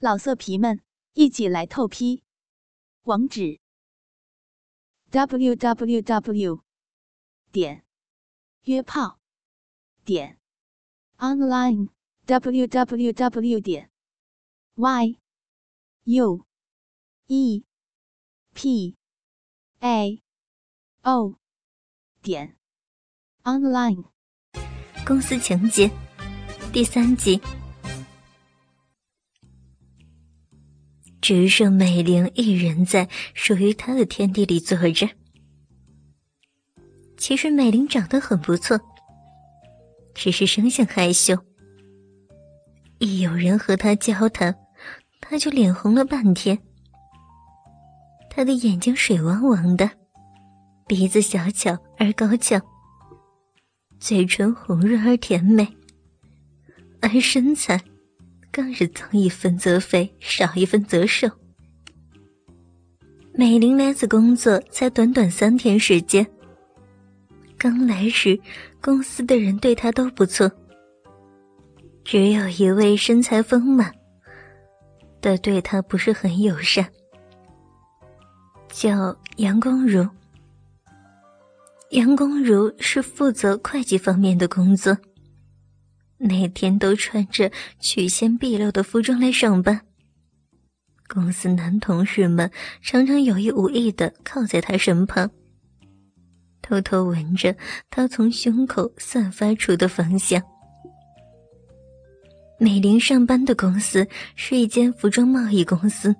老色皮们，一起来透批！网址：w w w 点约炮点 online w w w 点 y u e p a o 点 online。公司情节第三集。只剩美玲一人在属于她的天地里坐着。其实美玲长得很不错，只是生性害羞。一有人和她交谈，她就脸红了半天。她的眼睛水汪汪的，鼻子小巧而高翘，嘴唇红润而甜美，而身材。更是增一分则肥，少一分则瘦。美玲来此工作才短短三天时间。刚来时，公司的人对她都不错，只有一位身材丰满的对她不是很友善，叫杨公如。杨公如是负责会计方面的工作。那天都穿着曲线毕露的服装来上班。公司男同事们常常有意无意的靠在他身旁，偷偷闻着他从胸口散发出的芳香。美玲上班的公司是一间服装贸易公司。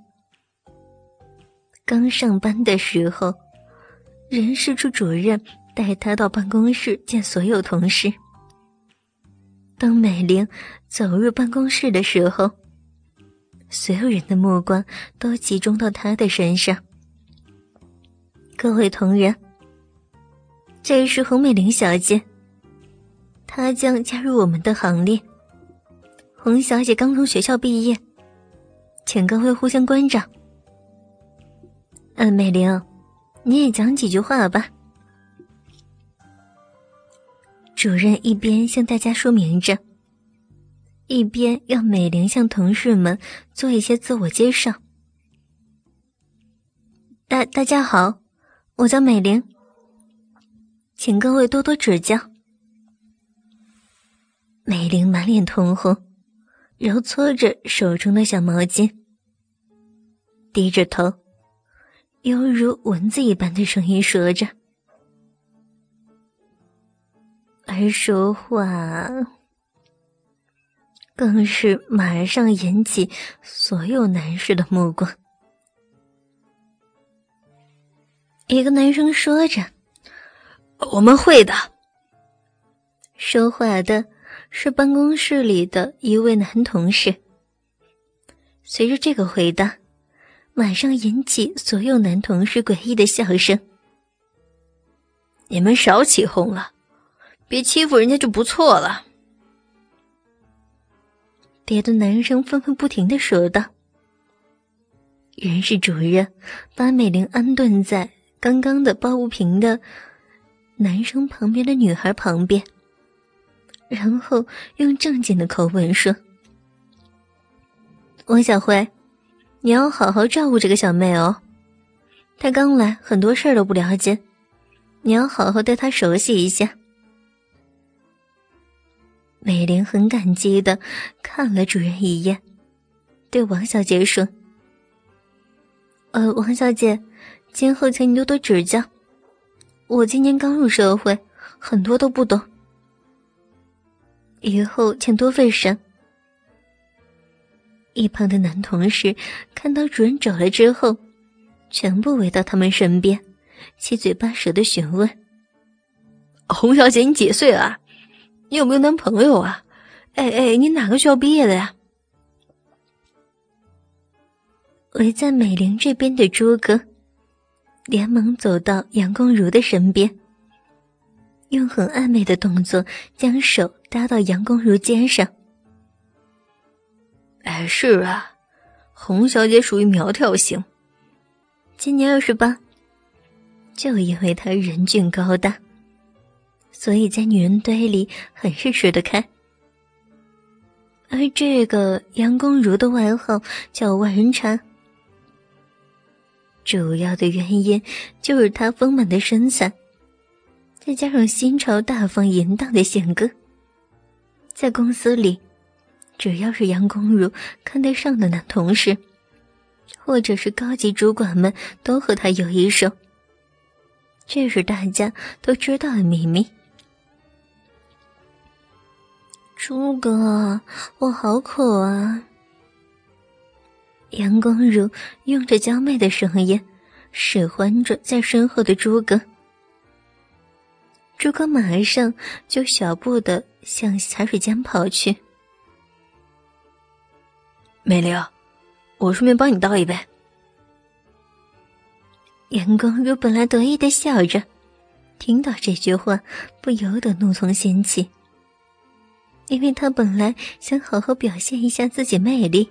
刚上班的时候，人事处主任带他到办公室见所有同事。当美玲走入办公室的时候，所有人的目光都集中到她的身上。各位同仁，这是洪美玲小姐，她将加入我们的行列。洪小姐刚从学校毕业，请各位互相关照。嗯，美玲，你也讲几句话吧。主任一边向大家说明着，一边要美玲向同事们做一些自我介绍。大大家好，我叫美玲，请各位多多指教。美玲满脸通红，揉搓着手中的小毛巾，低着头，犹如蚊子一般的声音说着。而说话，更是马上引起所有男士的目光。一个男生说着：“我们会的。”说话的是办公室里的一位男同事。随着这个回答，马上引起所有男同事诡异的笑声。你们少起哄了。别欺负人家就不错了。别的男生纷纷不停的说道。人事主任把美玲安顿在刚刚的抱不平的男生旁边的女孩旁边，然后用正经的口吻说：“王小辉，你要好好照顾这个小妹哦，她刚来，很多事儿都不了解，你要好好带她熟悉一下。”美玲很感激的看了主人一眼，对王小姐说：“呃，王小姐，今后请你多多指教。我今年刚入社会，很多都不懂，以后请多费神。”一旁的男同事看到主人走了之后，全部围到他们身边，七嘴八舌的询问：“洪小姐，你几岁了？”你有没有男朋友啊？哎哎，你哪个学校毕业的呀？围在美玲这边的朱哥，连忙走到杨光如的身边，用很暧昧的动作将手搭到杨光如肩上。哎，是啊，洪小姐属于苗条型，今年二十八，就因为她人俊高大。所以在女人堆里很是吃得开。而这个杨公如的外号叫万人茶，主要的原因就是她丰满的身材，再加上新潮大方淫荡的性格，在公司里，只要是杨公如看得上的男同事，或者是高级主管们，都和她有一手。这是大家都知道的秘密。朱哥，我好渴啊！杨光如用着娇媚的声音，使唤着在身后的朱哥。朱哥马上就小步的向茶水间跑去。美玲，我顺便帮你倒一杯。杨光如本来得意的笑着，听到这句话，不由得怒从心起。因为他本来想好好表现一下自己魅力，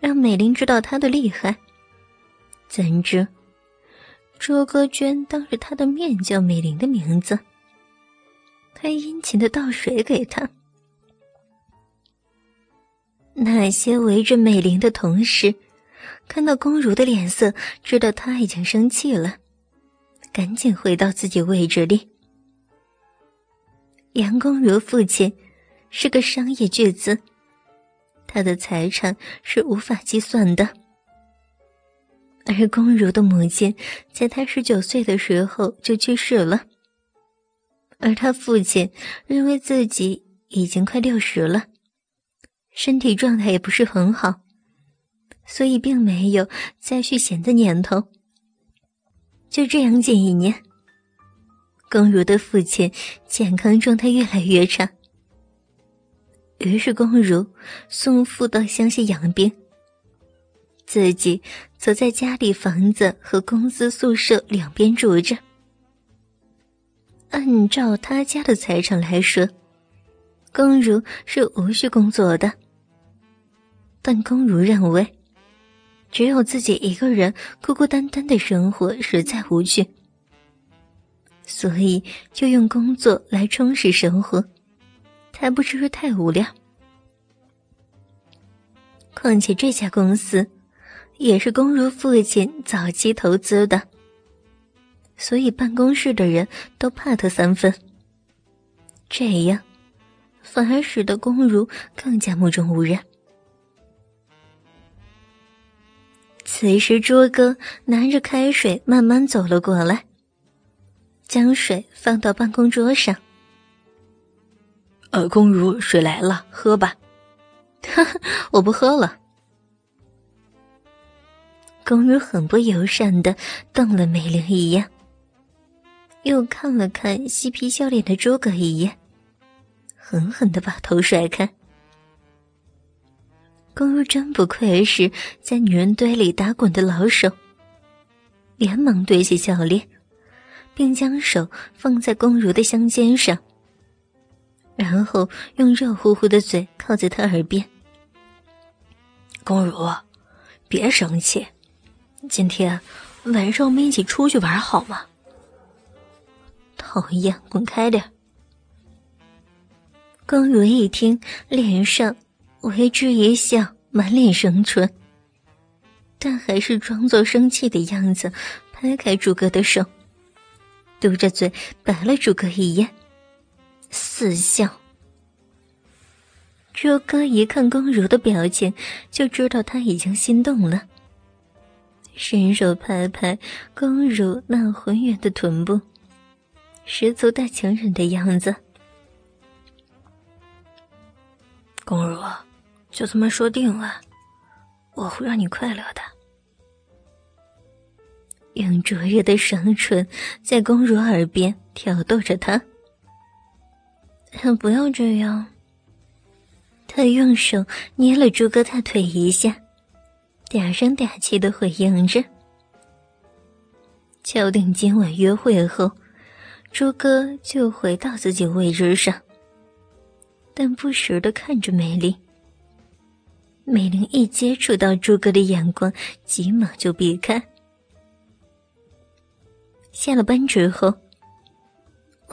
让美玲知道他的厉害。怎知，周歌娟当着他的面叫美玲的名字，还殷勤的倒水给他。那些围着美玲的同事，看到宫如的脸色，知道他已经生气了，赶紧回到自己位置里。杨宫如父亲。是个商业巨资，他的财产是无法计算的。而龚如的母亲在他十九岁的时候就去世了，而他父亲认为自己已经快六十了，身体状态也不是很好，所以并没有再续弦的念头。就这样，近一年，龚如的父亲健康状态越来越差。于是，宫如送父到乡下养病，自己则在家里房子和公司宿舍两边住着。按照他家的财产来说，宫如是无需工作的。但宫如认为，只有自己一个人孤孤单单的生活实在无趣，所以就用工作来充实生活。才不至于太无聊。况且这家公司也是龚如父亲早期投资的，所以办公室的人都怕他三分。这样反而使得龚如更加目中无人。此时，卓哥拿着开水慢慢走了过来，将水放到办公桌上。呃，宫如，水来了，喝吧。我不喝了。宫如很不友善的瞪了美玲一眼，又看了看嬉皮笑脸的诸葛一眼，狠狠的把头甩开。宫如真不愧是在女人堆里打滚的老手，连忙堆起笑脸，并将手放在宫如的香肩上。然后用热乎乎的嘴靠在他耳边。公如，别生气，今天晚上我们一起出去玩好吗？讨厌，滚开点！公如一听，脸上为之一笑，满脸生春，但还是装作生气的样子，拍开朱哥的手，嘟着嘴白了朱哥一眼。四笑。朱哥一看宫如的表情，就知道他已经心动了。伸手拍拍宫如那浑圆的臀部，十足大情人的样子。宫如，就这么说定了，我会让你快乐的。用灼热的双唇在宫如耳边挑逗着她。不要这样。他用手捏了朱哥大腿一下，嗲声嗲气的回应着。敲定今晚约会后，朱哥就回到自己位置上，但不时的看着美玲。美玲一接触到朱哥的眼光，急忙就避开。下了班之后。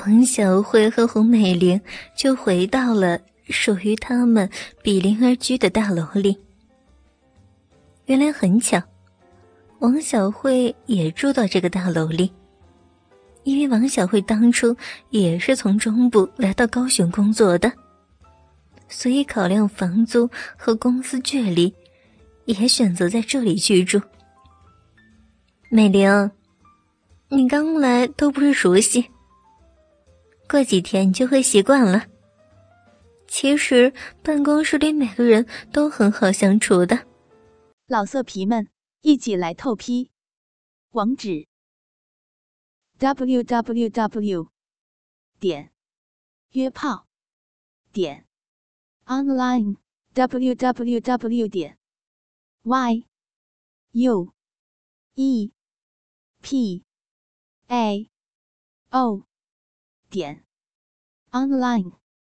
王小慧和洪美玲就回到了属于他们比邻而居的大楼里。原来很巧，王小慧也住到这个大楼里。因为王小慧当初也是从中部来到高雄工作的，所以考量房租和公司距离，也选择在这里居住。美玲，你刚来都不是熟悉，过几天你就会习惯了。其实办公室里每个人都很好相处的。老色皮们，一起来透批，网址。w w w 点约炮点 online w w w 点 y u e p a o 点 online。